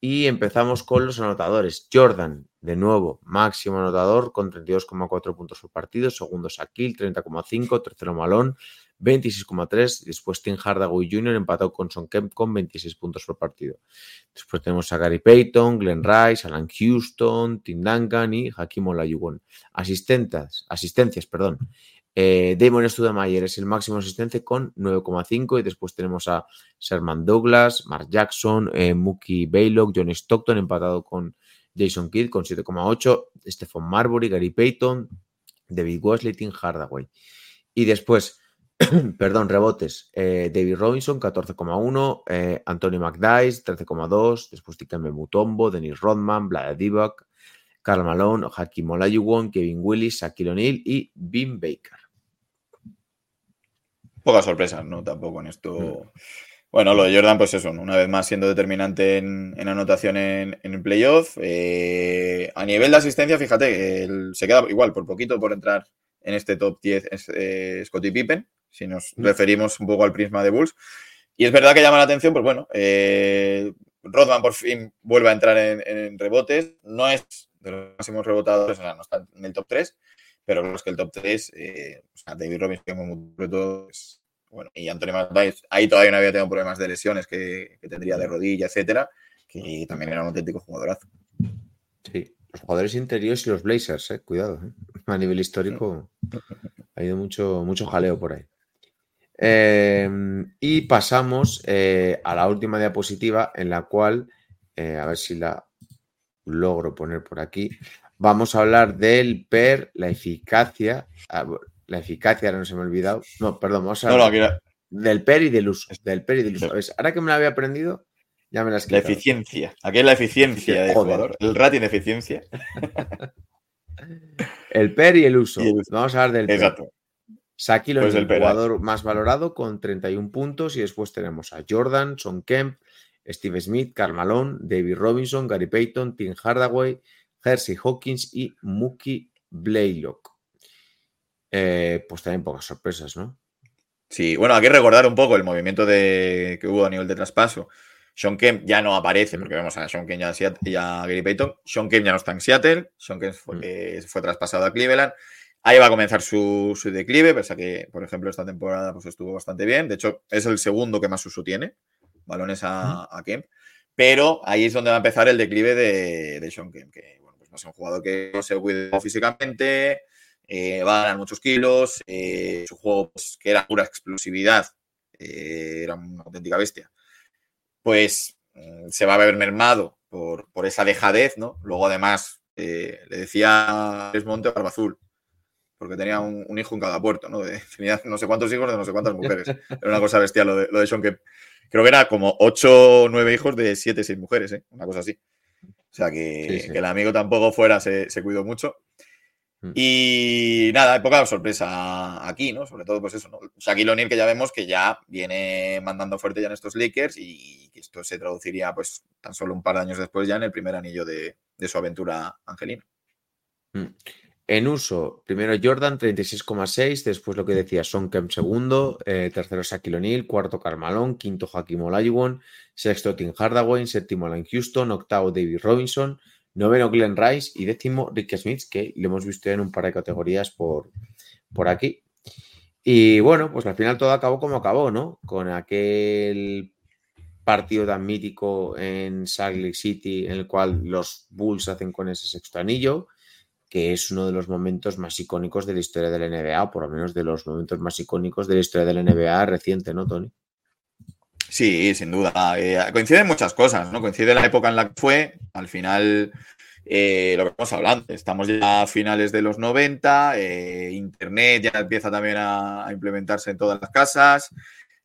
S2: Y empezamos con los anotadores. Jordan, de nuevo, máximo anotador con 32,4 puntos por partido. Segundo, Shaquille, 30,5. Tercero, Malón, 26,3. Después Tim Hardaway Jr. empató con Son Kemp con 26 puntos por partido. Después tenemos a Gary Payton, Glenn Rice, Alan Houston, Tim Duncan y Hakim Olajuwon. Asistentes, asistencias, perdón. Eh, Damon Studamayer es el máximo asistente con 9,5 y después tenemos a Sherman Douglas, Mark Jackson, eh, Mookie Baylock, John Stockton empatado con Jason Kidd con 7,8, Stephen Marbury, Gary Payton, David Wesley, Tim Hardaway. Y después, perdón, rebotes, eh, David Robinson 14,1, eh, Anthony McDyess 13,2, después Dikembe Mutombo, Dennis Rodman, Vlad Divac, Karl Malone, Hakim Olajuwon, Kevin Willis, Shaquille O'Neal y Vin Baker.
S3: Pocas sorpresas, ¿no? Tampoco en esto. Bueno, lo de Jordan, pues eso, una vez más siendo determinante en, en anotación en, en playoff. Eh, a nivel de asistencia, fíjate, el- se queda igual, por poquito por entrar en este top 10 es eh, Scottie Pippen, si nos
S2: Mm.
S3: referimos un poco al prisma de Bulls. Y es verdad que llama la atención, pues bueno, eh, Rodman por fin vuelve a entrar en, en rebotes. No es de los máximos rebotadores, o sea, no está en el top 3, pero es que el top 3, eh, o sea, David Robinson, sobre todo, es- bueno, y Anthony McDyess, ahí todavía no había tenido problemas de lesiones que, tendría de rodilla, etcétera, que también era un auténtico jugadorazo.
S2: Sí, los jugadores interiores y los Blazers, eh, cuidado. eh. A nivel histórico ha habido mucho, mucho jaleo por ahí. Eh, y pasamos eh, a la última diapositiva en la cual, eh, a ver si la logro poner por aquí, vamos a hablar del PER, la eficacia, ah, la eficacia, ahora no se me ha olvidado, no, perdón, vamos a
S3: No, no, era
S2: del PER y del uso, del PER y del uso. Ahora que me lo había aprendido, ya me las
S3: la eficiencia. Aquí es la eficiencia del jugador. El rating de eficiencia.
S2: El PER y el uso.
S3: Y el uso.
S2: Vamos a hablar del PER.
S3: Exacto.
S2: Shaquille
S3: Pues
S2: O'Neal,
S3: el
S2: jugador más valorado con 31 puntos y después tenemos a Jordan, Son Kemp, Steve Smith, Karl Malone, David Robinson, Gary Payton, Tim Hardaway, Hersey Hawkins y Mookie Blaylock. Eh, pues también pocas sorpresas, ¿no?
S3: Sí, bueno, hay que recordar un poco el movimiento de, que hubo a nivel de traspaso. Sean Kemp ya no aparece, porque vemos a Sean Kemp y a, Seat- y a Gary Payton. Sean Kemp ya no está en Seattle. Sean Kemp fue,
S2: Mm.
S3: eh, fue traspasado a Cleveland. Ahí va a comenzar su, su declive, pese a que, por ejemplo, esta temporada pues, estuvo bastante bien. De hecho, es el segundo que más uso tiene, balones a, a Kemp. Pero ahí es donde va a empezar el declive de, de Sean Kemp, que bueno, pues, no es un jugador que no se cuide físicamente, eh, va a ganar muchos kilos, eh, su juego, pues, que era pura explosividad, eh, era una auténtica bestia, pues mm, se va a ver mermado por, por esa dejadez, ¿no? Luego, además, eh, le decía a Monte Barba Azul, porque tenía un, un hijo en cada puerto, ¿no? De- tenía no sé cuántos hijos de no sé cuántas mujeres. Era una cosa bestial lo de, lo de Sean Kemp. Creo que era como 8 o 9 hijos de 7 6 mujeres, ¿eh? Una cosa así. O sea que,
S2: Sí, sí.
S3: que el amigo tampoco fuera, se, se cuidó mucho.
S2: Mm.
S3: Y nada, poca sorpresa aquí, ¿no? Sobre todo, pues eso, ¿no? Shaquille O'Neal, que ya vemos que ya viene mandando fuerte ya en estos Lakers y que esto se traduciría, pues, tan solo un par de años después ya en el primer anillo de, de su aventura angelina.
S2: En uso, primero Jordan, 36,6. Después lo que decía Son Kemp, segundo. eh, tercero Shaquille O'Neal. Cuarto Carmalón. Quinto Hakim Olajuwon. Sexto Tim Hardaway. Séptimo Alan Houston. Octavo David Robinson. Noveno Glenn Rice. Y décimo Rick Smith, que lo hemos visto en un par de categorías por, por aquí. Y bueno, pues al final todo acabó como acabó, ¿no? Con aquel partido tan mítico en Salt Lake City, en el cual los Bulls hacen con ese sexto anillo que es uno de los momentos más icónicos de la historia de la NBA, o por lo menos de los momentos más icónicos de la historia de la NBA reciente, ¿no, Tony?
S3: Sí, sin duda. Eh, coinciden muchas cosas, ¿no? Coincide la época en la que fue, al final, eh, lo que estamos hablando, estamos ya a finales de los 90, eh, Internet ya empieza también a, implementarse en todas las casas,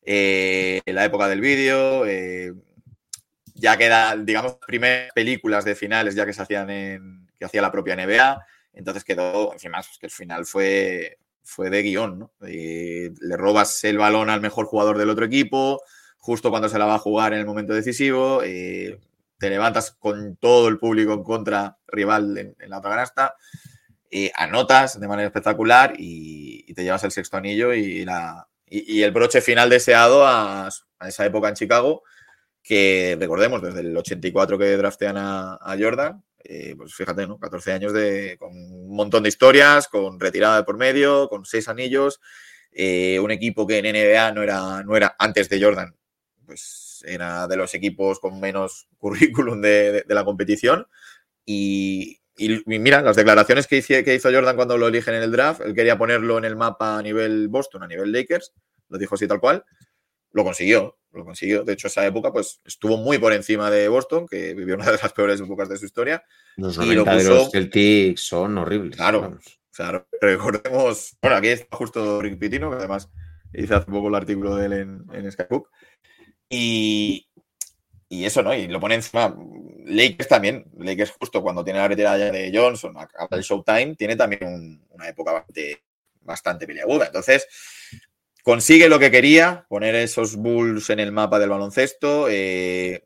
S3: la época del vídeo, ya queda, digamos, primeras películas de finales ya que se hacían en, que hacía la propia NBA, entonces quedó, encima, pues que el final fue, fue de guion, ¿no? Le robas el balón al mejor jugador del otro equipo, justo cuando se la va a jugar en el momento decisivo, eh, te levantas con todo el público en contra rival en, la otra canasta, eh, anotas de manera espectacular y, te llevas el sexto anillo y, el broche final deseado a, esa época en Chicago, que recordemos, desde el 84 que draftean a, Jordan, eh, pues fíjate, ¿no? 14 años de, con un montón de historias, con retirada de por medio, con seis anillos, un equipo que en NBA no era, no era antes de Jordan, pues era de los equipos con menos currículum de, de, de la competición y, y, mira, las declaraciones que, que hizo Jordan cuando lo eligen en el draft, él quería ponerlo en el mapa a nivel Boston, a nivel Lakers, lo dijo así tal cual, lo consiguió, lo consiguió. De hecho, esa época pues estuvo muy por encima de Boston, que vivió una de las peores épocas de su historia.
S2: Los
S3: Y lo
S2: 90 de
S3: puso-
S2: los Celtics son horribles.
S3: Claro.
S2: vamos.
S3: Claro, recordemos, bueno, aquí está justo Rick Pitino, que además hice hace poco el artículo de él en, en Skybook. Y, y eso, ¿no? Y lo pone encima. Lakers también. Lakers, justo cuando tiene la retirada de Johnson, acaba el Showtime, tiene también un- una época bastante, bastante peliaguda. Entonces, consigue lo que quería, poner esos Bulls en el mapa del baloncesto. eh,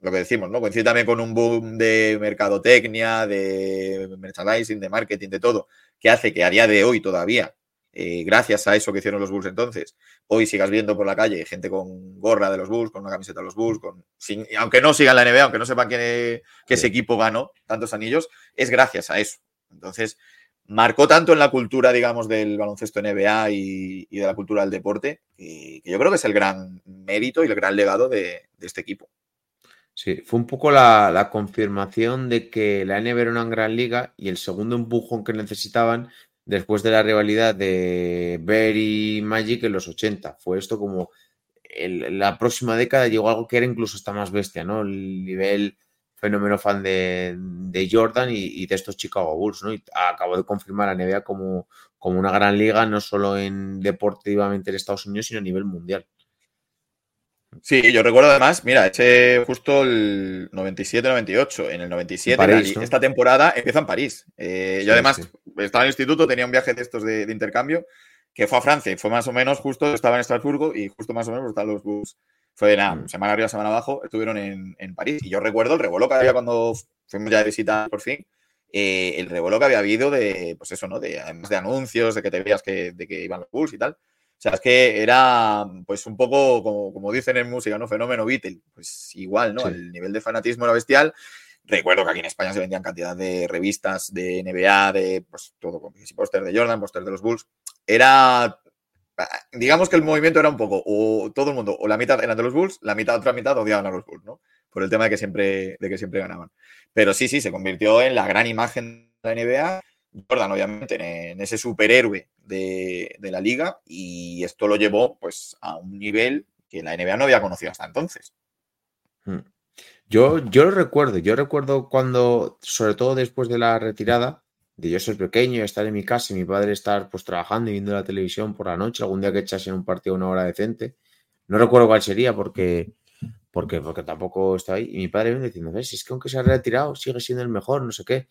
S3: lo que decimos, ¿no? Coincide también con un boom de mercadotecnia, de merchandising, de marketing, de todo, que hace que a día de hoy todavía, eh, gracias a eso que hicieron los Bulls entonces, hoy sigas viendo por la calle gente con gorra de los Bulls, con una camiseta de los Bulls, con, sin- aunque no sigan la NBA, aunque no sepan que, que ese equipo ganó tantos anillos, es gracias a eso. Entonces, marcó tanto en la cultura, digamos, del baloncesto NBA y, y de la cultura del deporte, que, que yo creo que es el gran mérito y el gran legado de- de este equipo.
S2: Sí, fue un poco la, la confirmación de que la NBA era una gran liga y el segundo empujón que necesitaban después de la rivalidad de Bear y Magic en los 80. Fue esto como el- la próxima década llegó algo que era incluso hasta más bestia, ¿no? El nivel fenómeno fan de, de Jordan y, y de estos Chicago Bulls, ¿no? Y acabó de confirmar a NBA como, como una gran liga, no solo en deportivamente en Estados Unidos, sino a nivel mundial.
S3: Sí, yo recuerdo además, mira, ese justo el 97-98. En el 97,
S2: En París,
S3: la
S2: ¿no?
S3: esta temporada empieza en París. Eh,
S2: Sí,
S3: yo además
S2: sí.
S3: Estaba en el instituto, tenía un viaje de estos de, de intercambio que fue a Francia y fue más o menos justo, estaba en Estrasburgo y justo más o menos estaban los Bulls. Fue nada,
S2: Mm.
S3: semana arriba, semana abajo, estuvieron en, en París. Y yo recuerdo el revuelo que había cuando fuimos ya de visita por fin. eh, el revuelo que había habido de, pues eso, ¿no? De, además de anuncios, de que te veías que, de que iban los Bulls y tal. O sea, es que era, pues, un poco, como, como dicen en música, ¿no? Fenómeno Beatle. Pues igual, ¿no?
S2: Sí.
S3: El nivel de fanatismo era bestial. Recuerdo que aquí en España se vendían cantidad de revistas de NBA, de, pues, todo, póster de Jordan, póster de los Bulls. Era, digamos que el movimiento era un poco, o todo el mundo, o la mitad eran de los Bulls, la mitad, otra mitad odiaban a los Bulls, ¿no? Por el tema de que siempre, de que siempre ganaban. Pero sí, sí, se convirtió en la gran imagen de la NBA. Jordan, obviamente, en, ese superhéroe de, de la liga, y esto lo llevó pues a un nivel que la NBA no había conocido hasta entonces.
S2: Mm. Yo, yo lo recuerdo, yo recuerdo cuando, sobre todo después de la retirada, de yo ser pequeño, estar en mi casa y mi padre estar pues trabajando y viendo la televisión por la noche, algún día que echasen un partido una hora decente. No recuerdo cuál sería porque, porque, porque tampoco estaba ahí. Y mi padre viene diciendo, ves, es que aunque se ha retirado, sigue siendo el mejor, no sé qué.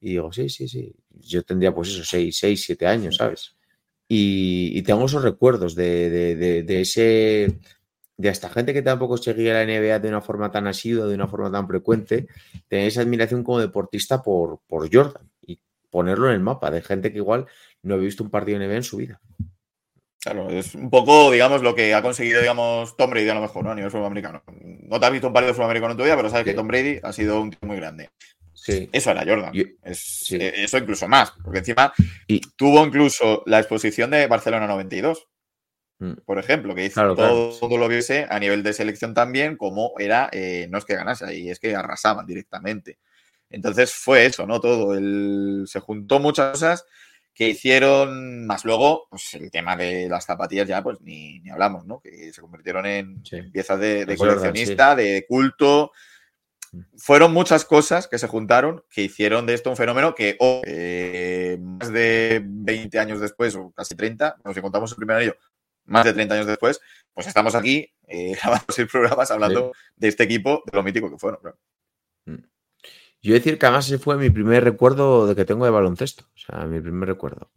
S2: Y digo, sí, sí, sí. Yo tendría pues eso, 6, 6, 7 años, ¿sabes? Y, tengo esos recuerdos de, de, de ese de esta gente que tampoco seguía la NBA de una forma tan asidua, de una forma tan frecuente, tener esa admiración como deportista por, por Jordan y ponerlo en el mapa de gente que igual no había visto un partido de NBA en su vida.
S3: Claro, es un poco, digamos, lo que ha conseguido, digamos, Tom Brady a lo mejor, ¿no? A nivel fútbol americano. No te has visto un partido de fútbol americano en tu vida, pero sabes
S2: Sí.
S3: que Tom Brady ha sido un tío muy grande.
S2: Sí.
S3: Eso era Jordan.
S2: Yo-
S3: Es-
S2: sí.
S3: eh, Eso incluso más, porque encima
S2: Y-
S3: tuvo incluso la exposición de Barcelona 92,
S2: Mm.
S3: Por ejemplo, que hizo
S2: Claro,
S3: todo,
S2: claro,
S3: lo viese a nivel de selección también, como era, eh, no es que ganase ahí, es que arrasaban directamente. Entonces fue eso, ¿no? Todo. El, se juntó muchas cosas que hicieron, más luego, pues el tema de las zapatillas ya, pues ni, ni hablamos, ¿no? Que se convirtieron en,
S2: Sí.
S3: piezas de, coleccionista, de culto. Fueron muchas cosas que se juntaron que hicieron de esto un fenómeno que hoy, eh, más de 20 años después, o casi 30, bueno, si contamos el primer año, más de 30 años después, pues estamos aquí eh, grabando seis programas hablando de este equipo, de lo mítico que fueron. claro.
S2: Yo decir que además ese fue mi primer recuerdo de que tengo de baloncesto. O sea, mi primer recuerdo.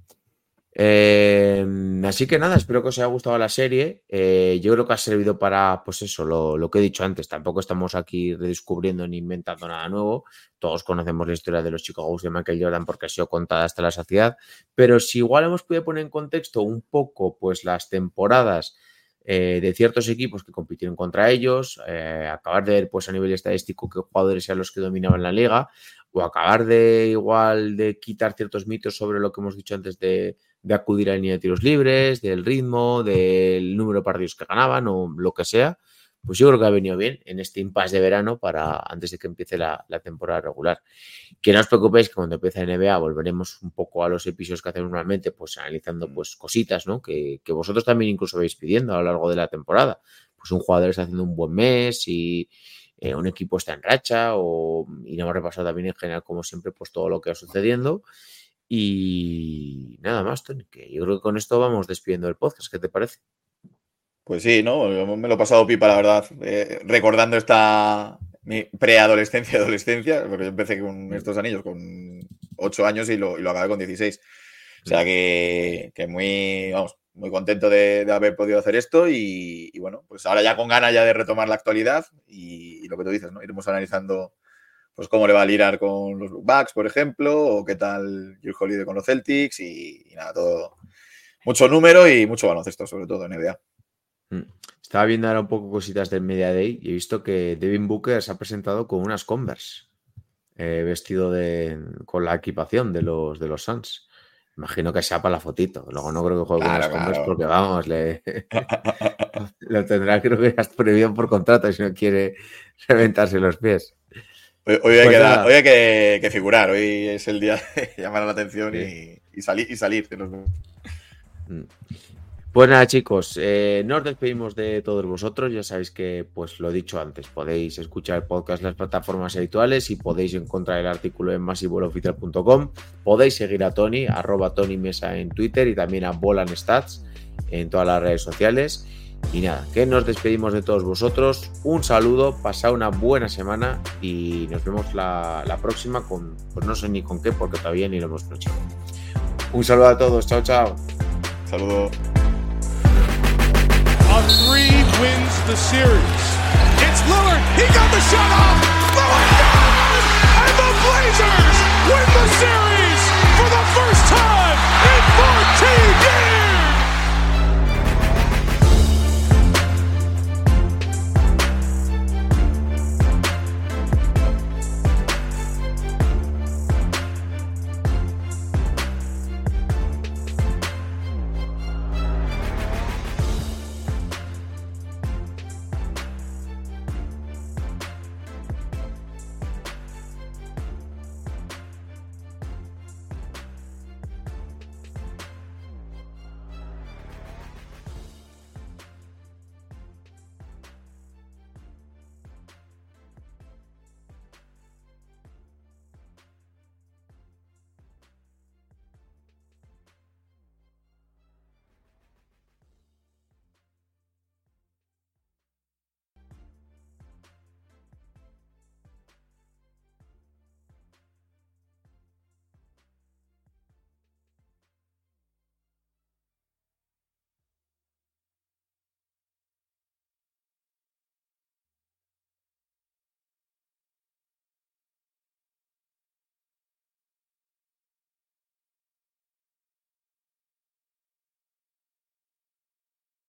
S2: Eh, así que nada, espero que os haya gustado la serie. Eh, yo creo que ha servido para, pues eso, lo, lo que he dicho antes. Tampoco estamos aquí redescubriendo ni inventando nada nuevo. Todos conocemos la historia de los Chicago Bulls de Michael Jordan porque ha sido contada hasta la saciedad. Pero si igual hemos podido poner en contexto un poco, pues las temporadas eh, de ciertos equipos que compitieron contra ellos, eh, acabar de ver pues a nivel estadístico qué jugadores eran los que dominaban la liga, o acabar de igual de quitar ciertos mitos sobre lo que hemos dicho antes de, de acudir a la línea de tiros libres, del ritmo, del número de partidos que ganaban o lo que sea, pues yo creo que ha venido bien en este impasse de verano para antes de que empiece la, la temporada regular. Que no os preocupéis que cuando empiece la NBA volveremos un poco a los episodios que hacemos normalmente, pues analizando pues cositas, ¿no? Que, que vosotros también incluso vais pidiendo a lo largo de la temporada. Pues un jugador está haciendo un buen mes y eh, un equipo está en racha o y no hemos repasado también en general como siempre pues todo lo que va sucediendo y nada más Tony que yo creo que con esto vamos despidiendo el podcast ¿qué te parece?
S3: Pues sí, ¿no? Me lo he pasado pipa, la verdad, eh, recordando esta mi preadolescencia, adolescencia, porque yo empecé con estos anillos con 8 años y lo, y lo acabé con 16. O sea que, que muy, vamos, muy contento de, de haber podido hacer esto y, y, bueno, pues ahora ya con ganas ya de retomar la actualidad y, y, lo que tú dices, ¿no? Iremos analizando pues cómo le va a lirar con los Bucks, por ejemplo, o qué tal Drew Holiday con los Celtics y, y nada, todo mucho número y mucho baloncesto, sobre todo en NBA.
S2: Estaba viendo ahora un poco cositas del Media Day y he visto que Devin Booker se ha presentado con unas Converse, eh, vestido de, con la equipación de los, de los Suns. Imagino que sea para la fotito. Luego no creo que juegue claro, con las claro. Converse porque vamos, le... lo tendrá creo que hasta prohibido por contrato si no quiere reventarse los pies.
S3: Hoy, hoy, hay, pues que dar, hoy hay que, que, figurar, hoy es el día de llamar la atención sí. y, y, salir, y salir. Que nos...
S2: Pues nada, chicos, eh, nos despedimos de todos vosotros. Ya sabéis que, pues lo he dicho antes, podéis escuchar el podcast en las plataformas habituales y podéis encontrar el artículo en masivoloficial.com. Podéis seguir a Tony, arroba Tony Mesa en Twitter y también a Bolan Stats en todas las redes sociales. Y nada, que nos despedimos de todos vosotros. Un saludo, pasad una buena semana y nos vemos la, la próxima con, pues no sé ni con qué, porque todavía ni lo hemos hecho. Un saludo a todos, chao, chao.
S4: Saludo. Blazers win the series.